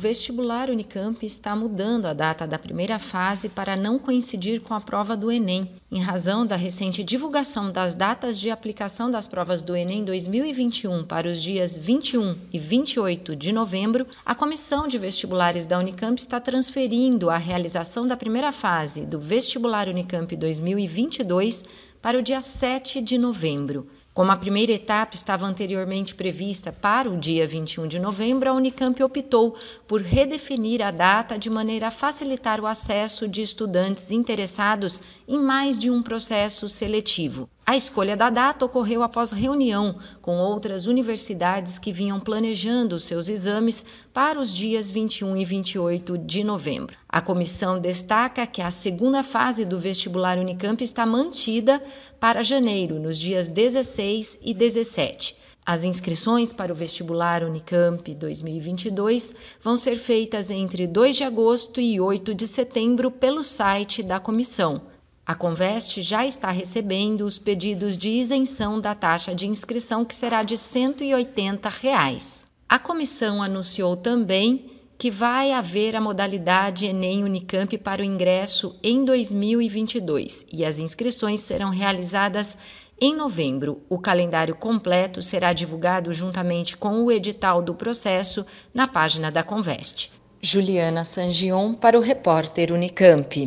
Vestibular Unicamp está mudando a data da primeira fase para não coincidir com a prova do Enem, em razão da recente divulgação das datas de aplicação das provas do Enem 2021 para os dias 21 e 28 de novembro. A Comissão de Vestibulares da Unicamp está transferindo a realização da primeira fase do Vestibular Unicamp 2022 para o dia 7 de novembro. Como a primeira etapa estava anteriormente prevista para o dia 21 de novembro, a Unicamp optou por redefinir a data de maneira a facilitar o acesso de estudantes interessados em mais de um processo seletivo. A escolha da data ocorreu após reunião com outras universidades que vinham planejando seus exames para os dias 21 e 28 de novembro. A comissão destaca que a segunda fase do vestibular Unicamp está mantida para janeiro, nos dias 16 e 17. As inscrições para o vestibular Unicamp 2022 vão ser feitas entre 2 de agosto e 8 de setembro pelo site da comissão a Conveste já está recebendo os pedidos de isenção da taxa de inscrição, que será de 180 reais. A comissão anunciou também que vai haver a modalidade Enem Unicamp para o ingresso em 2022 e as inscrições serão realizadas em novembro. O calendário completo será divulgado juntamente com o edital do processo na página da Conveste. Juliana Sangion para o repórter Unicamp.